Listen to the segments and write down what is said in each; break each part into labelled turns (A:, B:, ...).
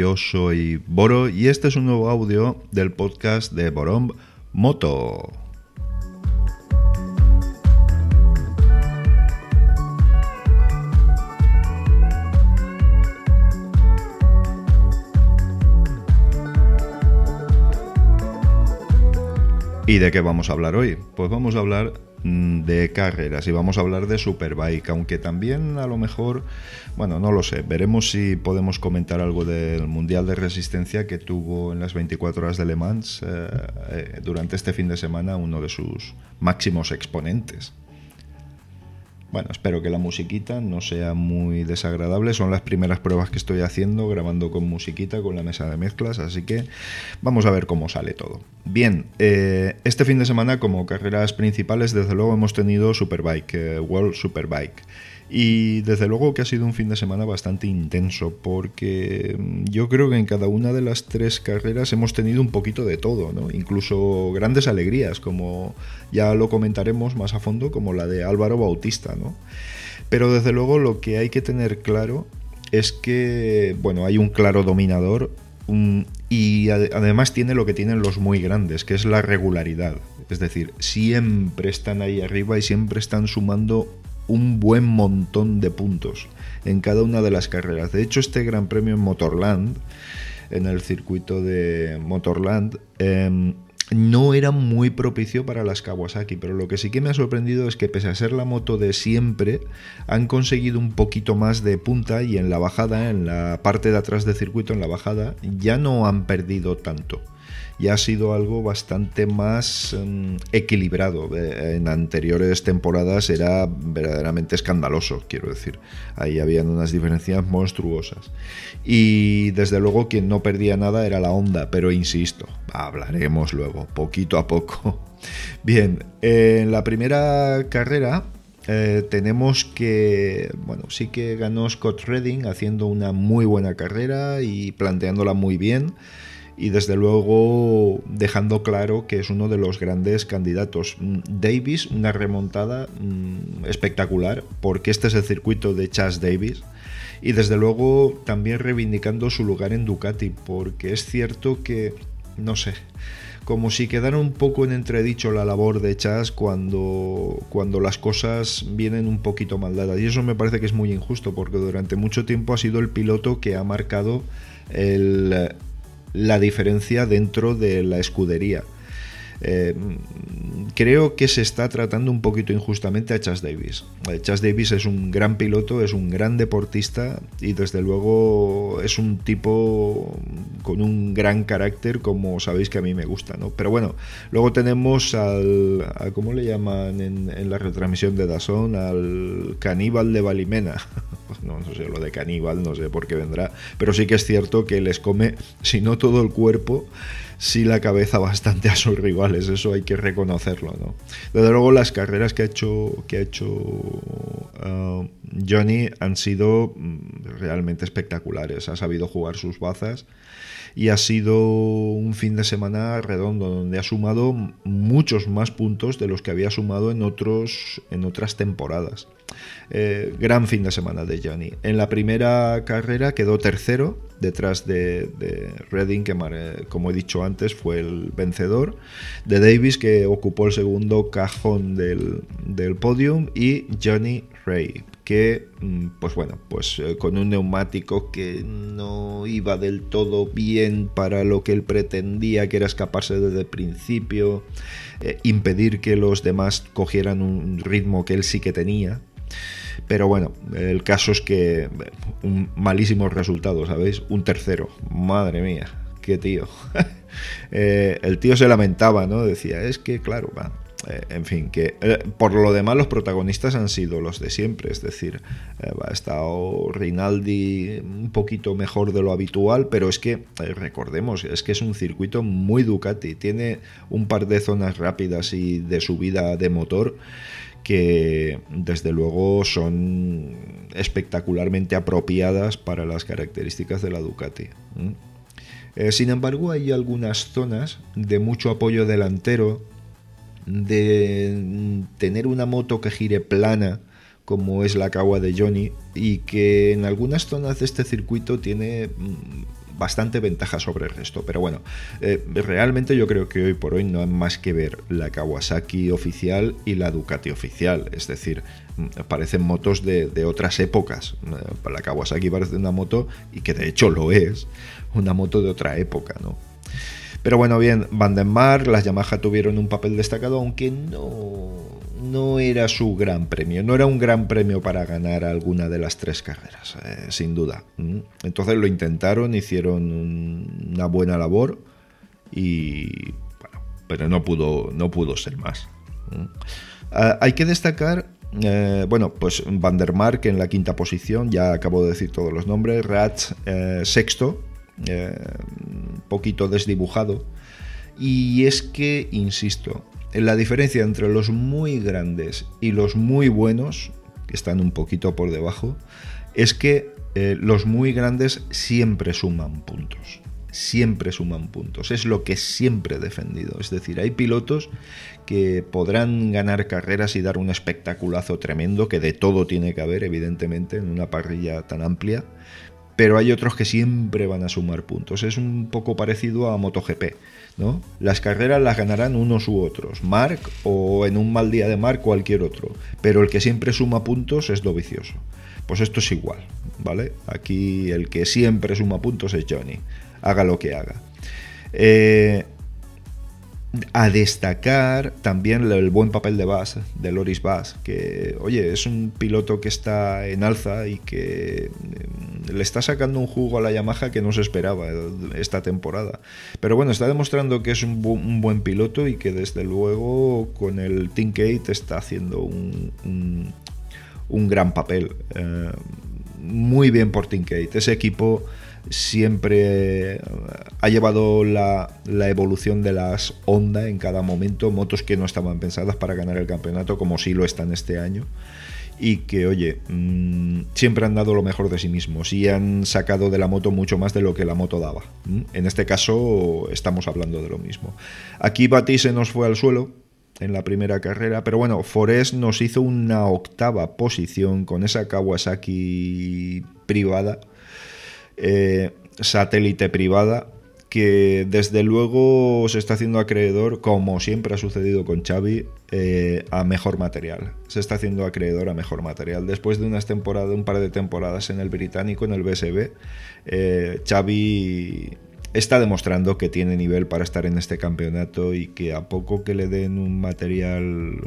A: Yo soy Boro y este es un nuevo audio del podcast de Borom Moto. ¿Y de qué vamos a hablar hoy? Pues vamos a hablar de carreras y vamos a hablar de Superbike, aunque también a lo mejor, bueno, no lo sé, veremos si podemos comentar algo del Mundial de Resistencia que tuvo en las 24 horas de Le Mans eh, eh, durante este fin de semana uno de sus máximos exponentes. Bueno, espero que la musiquita no sea muy desagradable. Son las primeras pruebas que estoy haciendo, grabando con musiquita, con la mesa de mezclas, así que vamos a ver cómo sale todo. Bien, eh, este fin de semana como carreras principales, desde luego hemos tenido Superbike, eh, World Superbike. Y desde luego que ha sido un fin de semana bastante intenso porque mm, yo creo que en cada una de las tres carreras hemos tenido un poquito de todo, ¿no? incluso grandes alegrías, como ya lo comentaremos más a fondo, como la de Álvaro Bautista. ¿no? Pero desde luego lo que hay que tener claro es que bueno, hay un claro dominador y además tiene lo que tienen los muy grandes, que es la regularidad. Es decir, siempre están ahí arriba y siempre están sumando un buen montón de puntos en cada una de las carreras. De hecho, este Gran Premio en Motorland, en el circuito de Motorland, em, no era muy propicio para las Kawasaki, pero lo que sí que me ha sorprendido es que pese a ser la moto de siempre, han conseguido un poquito más de punta y en la bajada, en la parte de atrás del circuito, en la bajada, ya no han perdido tanto y ha sido algo bastante más em, equilibrado. Eh, en anteriores temporadas era verdaderamente escandaloso, quiero decir. Ahí habían unas diferencias monstruosas. Y desde luego quien no perdía nada era la Honda, pero insisto, hablaremos luego, poquito a poco. Bien, en la primera carrera eh, tenemos que, bueno, sí que ganó Scott Redding haciendo una muy buena carrera y planteándola muy bien y desde luego dejando claro que es uno de los grandes candidatos. Mm, Davis, una remontada mm, espectacular, porque este es el circuito de Chas Davis. Y desde luego también reivindicando su lugar en Ducati, porque es cierto que, no sé, como si quedara un poco en entredicho la labor de Chas cuando, cuando las cosas vienen un poquito mal dadas. Y eso me parece que es muy injusto, porque durante mucho tiempo ha sido el piloto que ha marcado el, la diferencia dentro de la escudería. Eh, creo que se está tratando un poquito injustamente a Chas Davis. Eh, Chas Davis es un gran piloto, es un gran deportista y desde luego es un tipo con un gran carácter como sabéis que a mí me gusta. ¿no? Pero bueno, luego tenemos al, ¿cómo le llaman en, la retransmisión de Dazón? Al caníbal de Valimena. no, no sé, lo de caníbal no sé por qué vendrá, pero sí que es cierto que les come, si no todo el cuerpo, sí la cabeza bastante a sus rivales, eso hay que reconocerlo. ¿no? Desde luego las carreras que ha hecho, que ha hecho uh, Johnny han sido mm, realmente espectaculares, ha sabido jugar sus bazas y ha sido un fin de semana redondo donde ha sumado muchos más puntos de los que había sumado en, otros, en otras temporadas. Eh, gran fin de semana de Johnny. En la primera carrera quedó tercero detrás de, de Redding, que como he dicho antes fue el vencedor, de Davis, que ocupó el segundo cajón del, del podium, y Johnny Ray, que, mm, pues bueno, pues eh, con un neumático que no iba del todo bien para lo que él pretendía, que era escaparse desde el principio, eh, impedir que los demás cogieran un ritmo que él sí que tenía, pero bueno, el caso es que un malísimo resultado, ¿sabéis? Un tercero. Madre mía, qué tío. Eh, el tío se lamentaba, ¿no? Decía, es que, claro, va. Eh, en fin, que eh, por lo demás los protagonistas han sido los de siempre, es decir, ha estado Rinaldi un poquito mejor de lo habitual, pero es que, recordemos, es que es un circuito muy Ducati, tiene un par de zonas rápidas y de subida de motor que desde luego son espectacularmente apropiadas para las características de la Ducati. Eh, sin embargo, hay algunas zonas de mucho apoyo delantero, de tener una moto que gire plana, como es la Kawa de Johnny, y que en algunas zonas de este circuito tiene mm, bastante ventaja sobre el resto. Pero bueno, eh, realmente yo creo que hoy por hoy no hay más que ver la Kawasaki oficial y la Ducati oficial. Es decir, mm, parecen motos de, de otras épocas. Eh, la Kawasaki parece una moto, y que de hecho lo es, una moto de otra época, ¿no? Pero bueno, bien, Vandenmark, las Yamaha tuvieron un papel destacado, aunque no, no era su gran premio, no era un gran premio para ganar alguna de las tres carreras, eh, sin duda. Entonces lo intentaron, hicieron una buena labor y bueno, pero no pudo, no pudo ser más. Ah, hay que destacar eh, bueno, pues Vandermark en la quinta posición, ya acabo de decir todos los nombres, Ratz eh, sexto, eh, un poquito desdibujado. Y es que, insisto, la diferencia entre los muy grandes y los muy buenos, que están un poquito por debajo, es que eh, los muy grandes siempre suman puntos. Siempre suman puntos. Es lo que siempre he defendido. Es decir, hay pilotos que podrán ganar carreras y dar un espectaculazo tremendo, que de todo tiene que haber, evidentemente, en una parrilla tan amplia pero hay otros que siempre van a sumar puntos. Es un poco parecido a MotoGP, ¿no? Las carreras las ganarán unos u otros, Mark o en un mal día de Mark cualquier otro, pero el que siempre suma puntos es lo vicioso. Pues esto es igual, ¿vale? Aquí el que siempre suma puntos es Johnny, haga lo que haga. Eh, a destacar también el buen papel de Bass, de Loris Bass, que, oye, es un piloto que está en alza y que mm, le está sacando un jugo a la Yamaha que no se esperaba esta temporada. Pero bueno, está demostrando que es un, buen piloto y que desde luego con el Team Kate está haciendo un, un, gran papel. Eh, muy bien por Team Kate. Ese equipo siempre ha llevado la, evolución de las Honda en cada momento, motos que no estaban pensadas para ganar el campeonato, como sí lo están este año, y que, oye, mm, siempre han dado lo mejor de sí mismos y han sacado de la moto mucho más de lo que la moto daba. En este caso estamos hablando de lo mismo. Aquí Bati se nos fue al suelo, en la primera carrera. Pero bueno, Forest nos hizo una octava posición con esa Kawasaki privada eh, satélite privada que desde luego se está haciendo acreedor, como siempre ha sucedido con Xavi, eh, a mejor material. Se está haciendo acreedor a mejor material. Después de unas temporadas, un par de temporadas en el británico, en el BSB, eh, Xavi está demostrando que tiene nivel para estar en este campeonato y que a poco que le den un material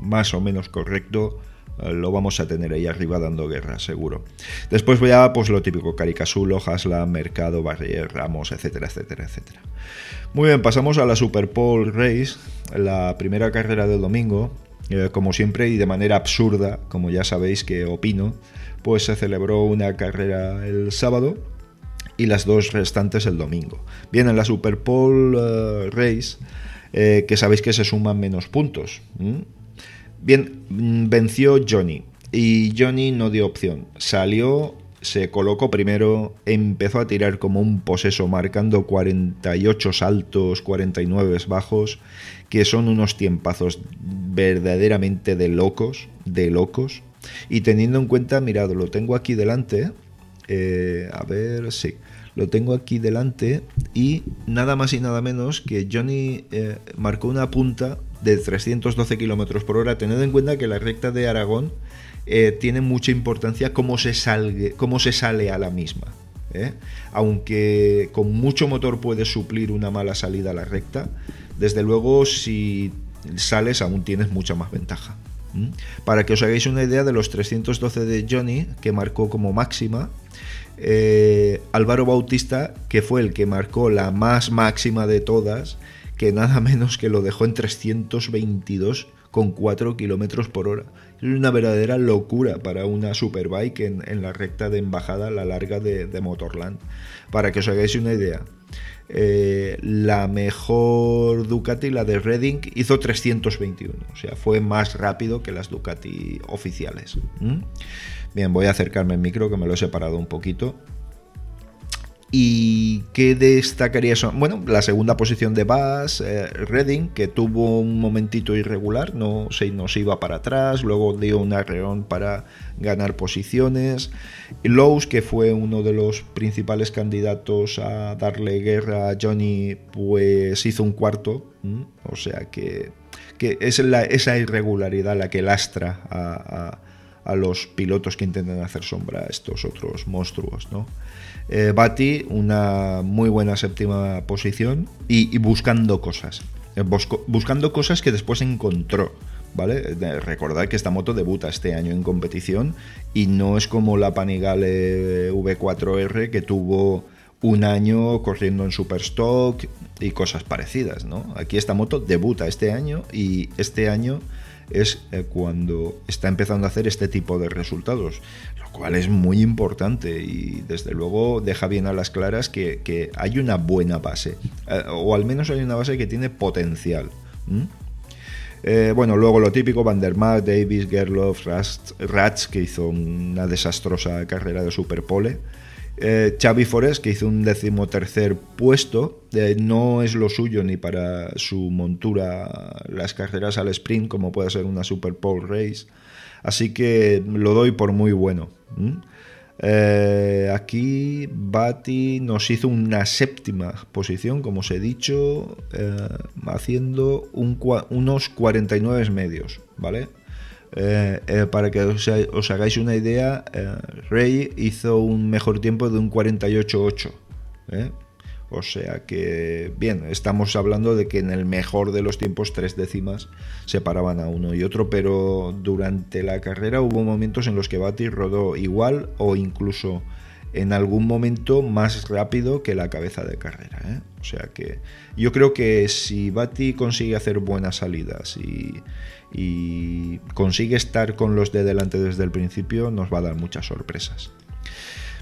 A: más o menos correcto, eh, lo vamos a tener ahí arriba dando guerra, seguro. Después voy a, pues lo típico, Caricasulo, Haslam, Mercado, Barrier, Ramos, etcétera, etcétera, etcétera. Muy bien, pasamos a la Super Bowl Race, la primera carrera del domingo. Eh, como siempre y de manera absurda, como ya sabéis que opino, pues se celebró una carrera el sábado y las dos restantes el domingo. Bien, en la Super Bowl eh, Race, que sabéis que se suman menos puntos. Bien, mm, venció Johnny y Johnny no dio opción. Salió, se colocó primero, empezó a tirar como un poseso, marcando 48 saltos, 49 bajos, que son unos tiempazos verdaderamente de locos, de locos. Y teniendo en cuenta, mirad, lo tengo aquí delante, eh, a ver, sí, lo tengo aquí delante y nada más y nada menos que Johnny eh, marcó una punta de 312 km por hora. Tened en cuenta que la recta de Aragón eh, tiene mucha importancia cómo se, sale a la misma. Aunque con mucho motor puedes suplir una mala salida a la recta, desde luego si sales aún tienes mucha más ventaja. Para que os hagáis una idea de los 312 de Johnny, que marcó como máxima, eh, Álvaro Bautista, que fue el que marcó la más máxima de todas, que nada menos que lo dejó en 322 con 4 kilómetros por hora. Es una verdadera locura para una superbike en, la recta de embajada, la larga de, Motorland. Para que os hagáis una idea, eh, la mejor Ducati, la de Reading, hizo 321. O sea, fue más rápido que las Ducati oficiales. Bien, voy a acercarme al micro que me lo he separado un poquito. ¿Y qué destacaría eso? Bueno, la segunda posición de Bass, eh, Redding, que tuvo un momentito irregular, no se nos iba para atrás, luego dio un arreón para ganar posiciones. Lowe's, que fue uno de los principales candidatos a darle guerra a Johnny, pues hizo un cuarto, o sea que, que es esa irregularidad la que lastra a, a los pilotos que intentan hacer sombra a estos otros monstruos, ¿no? Eh, Bati, una muy buena séptima posición y, buscando cosas. Eh, buscando cosas que después encontró. ¿Vale? Recordad que esta moto debuta este año en competición y no es como la Panigale V4R que tuvo un año corriendo en Superstock y cosas parecidas, ¿no? Aquí esta moto debuta este año y este año es eh, cuando está empezando a hacer este tipo de resultados cual es muy importante y desde luego deja bien a las claras que, hay una buena base, eh, o al menos hay una base que tiene potencial. Eh, bueno, luego lo típico, Van der Mark, Davis, Gerloff, Ratz, que hizo una desastrosa carrera de Superpole. Eh, Xavi Forest, que hizo un decimotercer puesto, no es lo suyo ni para su montura las carreras al sprint, como puede ser una Superpole Race. Así que lo doy por muy bueno. Eh, aquí Bati nos hizo una séptima posición, como os he dicho, eh, haciendo unos 49 medios, ¿vale? Eh, para que os, hagáis una idea, Rey hizo un mejor tiempo de un 48.8. O sea que, bien, estamos hablando de que en el mejor de los tiempos tres décimas separaban a uno y otro, pero durante la carrera hubo momentos en los que Bati rodó igual o incluso en algún momento más rápido que la cabeza de carrera. ¿eh? O sea que yo creo que si Bati consigue hacer buenas salidas y, y consigue estar con los de delante desde el principio, nos va a dar muchas sorpresas.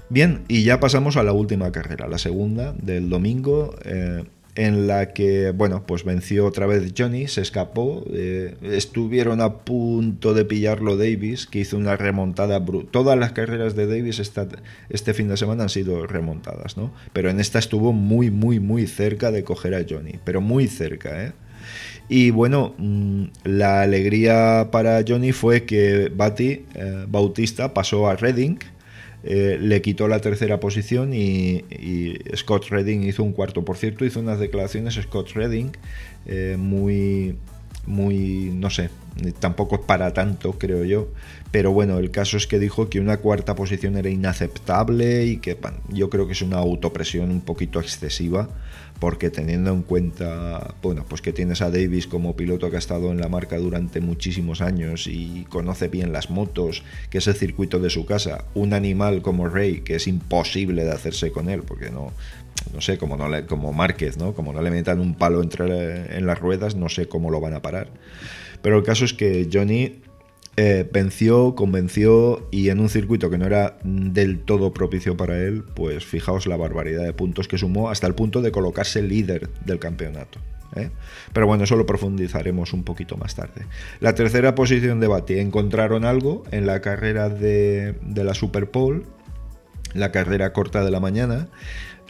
A: Bien, y ya pasamos a la última carrera, la segunda del domingo, eh, en la que, bueno, pues venció otra vez Johnny, se escapó, eh, estuvieron a punto de pillarlo Davis, que hizo una remontada brutal. Todas las carreras de Davis este fin de semana han sido remontadas, ¿no? Pero en esta estuvo muy, muy, muy cerca de coger a Johnny, pero muy cerca, ¿eh? Y bueno, mm, la alegría para Johnny fue que Bati, eh, Bautista, pasó a Redding eh, le quitó la tercera posición y, Scott Redding hizo un cuarto. Por cierto, hizo unas declaraciones Scott Redding eh, muy, muy, no sé, tampoco para tanto, creo yo. Pero bueno, el caso es que dijo que una cuarta posición era inaceptable y que yo creo que es una autopresión un poquito excesiva porque teniendo en cuenta, bueno, pues que tienes a Davis como piloto que ha estado en la marca durante muchísimos años y conoce bien las motos, que es el circuito de su casa, un animal como Rey, que es imposible de hacerse con él, porque no, no sé, como, no le, como Márquez, ¿no? Como no le metan un palo entre en las ruedas, no sé cómo lo van a parar. Pero el caso es que Johnny eh, venció, convenció y en un circuito que no era del todo propicio para él, pues fijaos la barbaridad de puntos que sumó hasta el punto de colocarse líder del campeonato. ¿eh? Pero bueno, eso lo profundizaremos un poquito más tarde. La tercera posición de Bati, encontraron algo en la carrera de, de la Super la carrera corta de la mañana,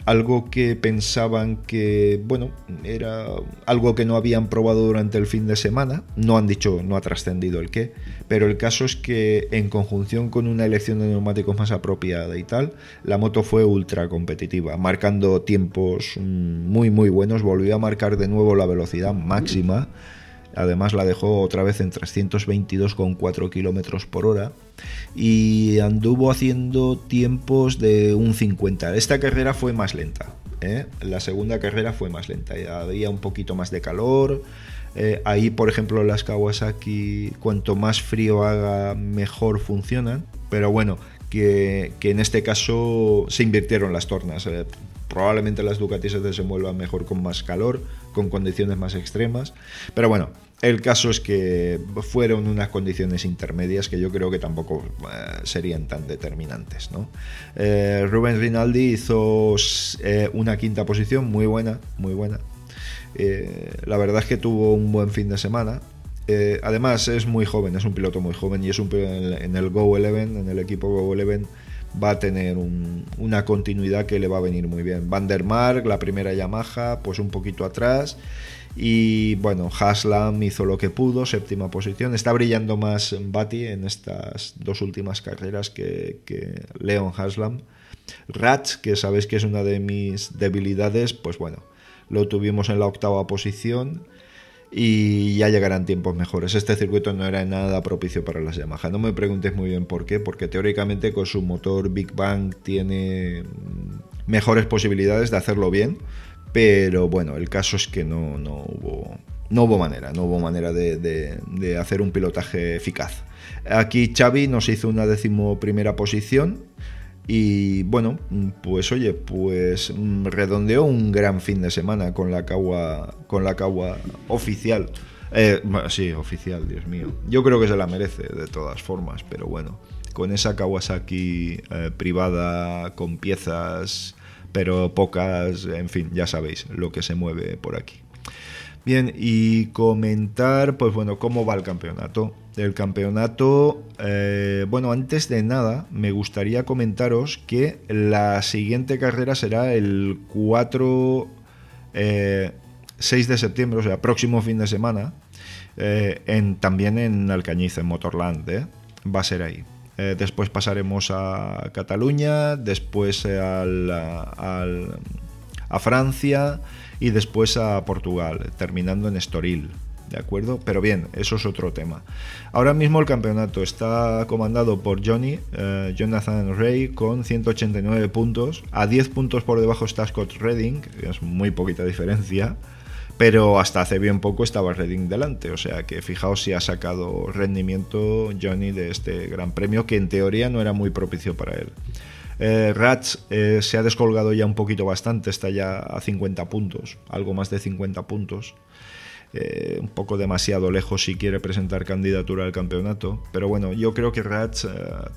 A: algo que pensaban que, bueno, era algo que no habían probado durante el fin de semana, no han dicho, no ha trascendido el qué, pero el caso es que en conjunción con una elección de neumáticos más apropiada y tal, la moto fue ultra competitiva, marcando tiempos muy muy buenos, volvió a marcar de nuevo la velocidad máxima, además la dejó otra vez en 322,4 kilómetros por hora y anduvo haciendo tiempos de un 50. Esta carrera fue más lenta. ¿eh? La segunda carrera fue más lenta. Había un poquito más de calor. Eh, ahí, por ejemplo, las Kawasaki, cuanto más frío haga, mejor funcionan. Pero bueno, que, en este caso se invirtieron las tornas. Eh, probablemente las Ducati se desenvuelvan mejor con más calor, con condiciones más extremas. Pero bueno, el caso es que fueron unas condiciones intermedias que yo creo que tampoco eh, serían tan determinantes. ¿no? Eh, Rubens Rinaldi hizo eh, una quinta posición muy buena, muy buena. la verdad es que tuvo un buen fin de semana. además es muy joven, es un piloto muy joven y es un en el Go 11, en el equipo Go 11 va a tener una continuidad que le va a venir muy bien. Van der Mark, la primera Yamaha, pues un poquito atrás. Y bueno, Haslam hizo lo que pudo, séptima posición. Está brillando más Bati en estas dos últimas carreras que, que Leon Haslam. Ratch, que sabéis que es una de mis debilidades, pues bueno, lo tuvimos en la octava posición y ya llegarán tiempos mejores. Este circuito no era nada propicio para las Yamaha. No me preguntes muy bien por qué, porque teóricamente con su motor Big Bang tiene mejores posibilidades de hacerlo bien, pero bueno, el caso es que no, no, hubo, no hubo manera, no hubo manera de, de hacer un pilotaje eficaz. Aquí Xavi nos hizo una decimoprimera posición y bueno, pues oye, pues mm, redondeó un gran fin de semana con la cagua, con la cagua oficial. Eh, sí, oficial, Dios mío. Yo creo que se la merece de todas formas, pero bueno, con esa Kawasaki eh, privada, con piezas, pero pocas, en fin, ya sabéis lo que se mueve por aquí. Bien, y comentar, pues bueno, cómo va el campeonato. El campeonato, eh, bueno, antes de nada, me gustaría comentaros que la siguiente carrera será el 4, 6 eh, de septiembre, o sea, próximo fin de semana, eh, también en Alcañiz, en Motorland, va a ser ahí. después pasaremos a Cataluña, después a Francia y después a Portugal, terminando en Estoril. ¿De acuerdo? Pero bien, eso es otro tema. Ahora mismo el campeonato está comandado por Johnny, eh, Jonathan Ray, con 189 puntos. A 10 puntos por debajo está Scott Redding, que es muy poquita diferencia. Pero hasta hace bien poco estaba Redding delante. O sea que fijaos si ha sacado rendimiento Johnny de este gran premio, que en teoría no era muy propicio para él. Eh, eh, se ha descolgado ya un poquito bastante, está ya a 50 puntos, algo más de 50 puntos. Eh, un poco demasiado lejos si quiere presentar candidatura al campeonato. Pero bueno, yo creo que Rats,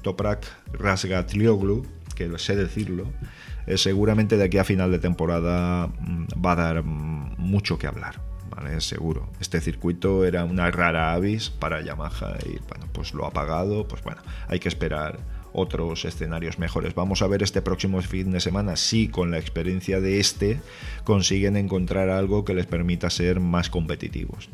A: Toprak Rasgatlioglu, que sé decirlo, seguramente de aquí a final de temporada mm, va a dar mm, mucho que hablar. ¿vale? Seguro. Este circuito era una rara avis para Yamaha y bueno, pues lo ha pagado. Pues bueno, hay que esperar otros escenarios mejores. Vamos a ver este próximo fin de semana si con la experiencia de este consiguen encontrar algo que les permita ser más competitivos.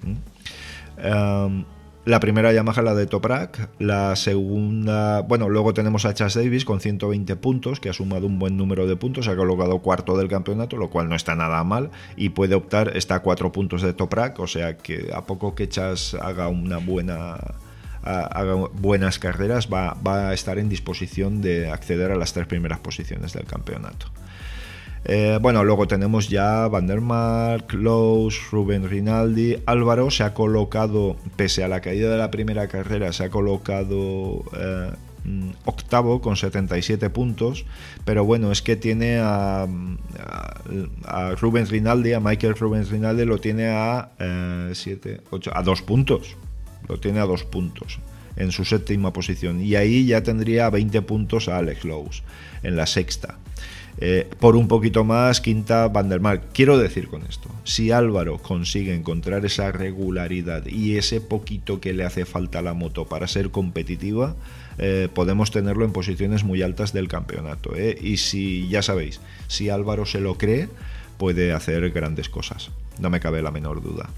A: Em, la primera Yamaha la de Toprak, la segunda, bueno, luego tenemos a Chas Davis con 120 puntos, que ha sumado un buen número de puntos, ha colocado cuarto del campeonato, lo cual no está nada mal, y puede optar, está a cuatro puntos de Toprak, o sea que a poco que Chas haga una buena haga buenas carreras, va, a estar en disposición de acceder a las tres primeras posiciones del campeonato. Eh, bueno, luego tenemos ya Vandermark, Lowe's, Rubén Rinaldi. Álvaro se ha colocado, pese a la caída de la primera carrera, se ha colocado eh, mm, octavo con 77 puntos. Pero bueno, es que tiene a, a, Rinaldi, a Michael Rubens Rinaldi, lo tiene a 7, eh, 8, a 2 puntos lo tiene a dos puntos en su séptima posición y ahí ya tendría 20 puntos a Alex Lowe's en la sexta. Eh, por un poquito más, quinta Vandermark. Quiero decir con esto, si Álvaro consigue encontrar esa regularidad y ese poquito que le hace falta a la moto para ser competitiva, eh, podemos tenerlo en posiciones muy altas del campeonato. Eh. Y si, ya sabéis, si Álvaro se lo cree, puede hacer grandes cosas. No me cabe la menor duda.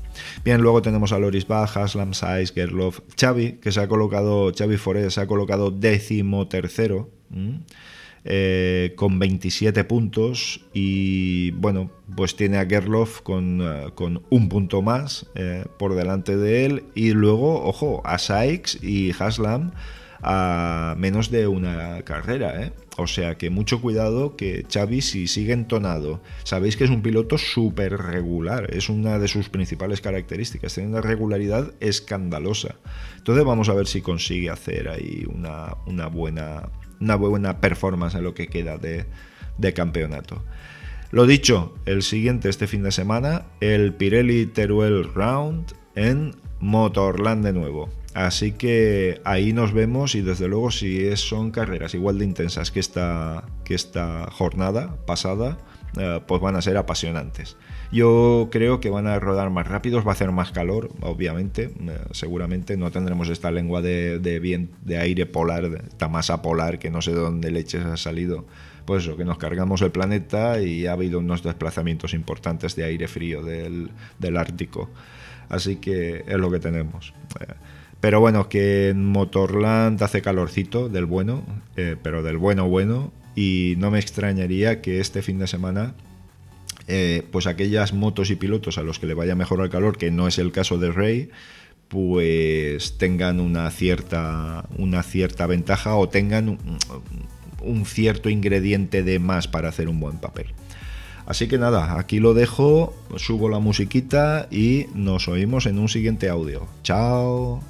A: Bien, luego tenemos a Loris Bach, Haslam, Saiz, Gerloff, Xavi, que se ha colocado, Xavi Forés se ha colocado décimo tercero. Eh, con 27 puntos y bueno, pues tiene a Gerloff con, eh, con un punto más eh, por delante de él y luego, ojo, a Sykes y Haslam a menos de una carrera, ¿eh? O sea que mucho cuidado que Xavi si sigue entonado. Sabéis que es un piloto súper regular, es una de sus principales características, tiene una regularidad escandalosa. Entonces vamos a ver si consigue hacer ahí una, buena, una buena performance en lo que queda de, de campeonato. Lo dicho, el siguiente este fin de semana, el Pirelli Teruel Round en Motorland de nuevo. Así que ahí nos vemos y desde luego si son carreras igual de intensas que esta, que esta jornada pasada, eh, pues van a ser apasionantes. Yo creo que van a rodar más rápidos, va a hacer más calor, obviamente, eh, seguramente no tendremos esta lengua de, aire polar, esta masa polar que no sé de dónde leches ha salido. Pues eso, que nos cargamos el planeta y ha habido unos desplazamientos importantes de aire frío del, Ártico. Así que es lo que tenemos. Eh, pero bueno, que en Motorland hace calorcito, del bueno, pero del bueno bueno, y no me extrañaría que este fin de semana eh, pues aquellas motos y pilotos a los que le vaya mejor el calor, que no es el caso de Rey, pues tengan una cierta, una cierta ventaja o tengan un, un cierto ingrediente de más para hacer un buen papel. Así que nada, aquí lo dejo, subo la musiquita y nos oímos en un siguiente audio. Chao.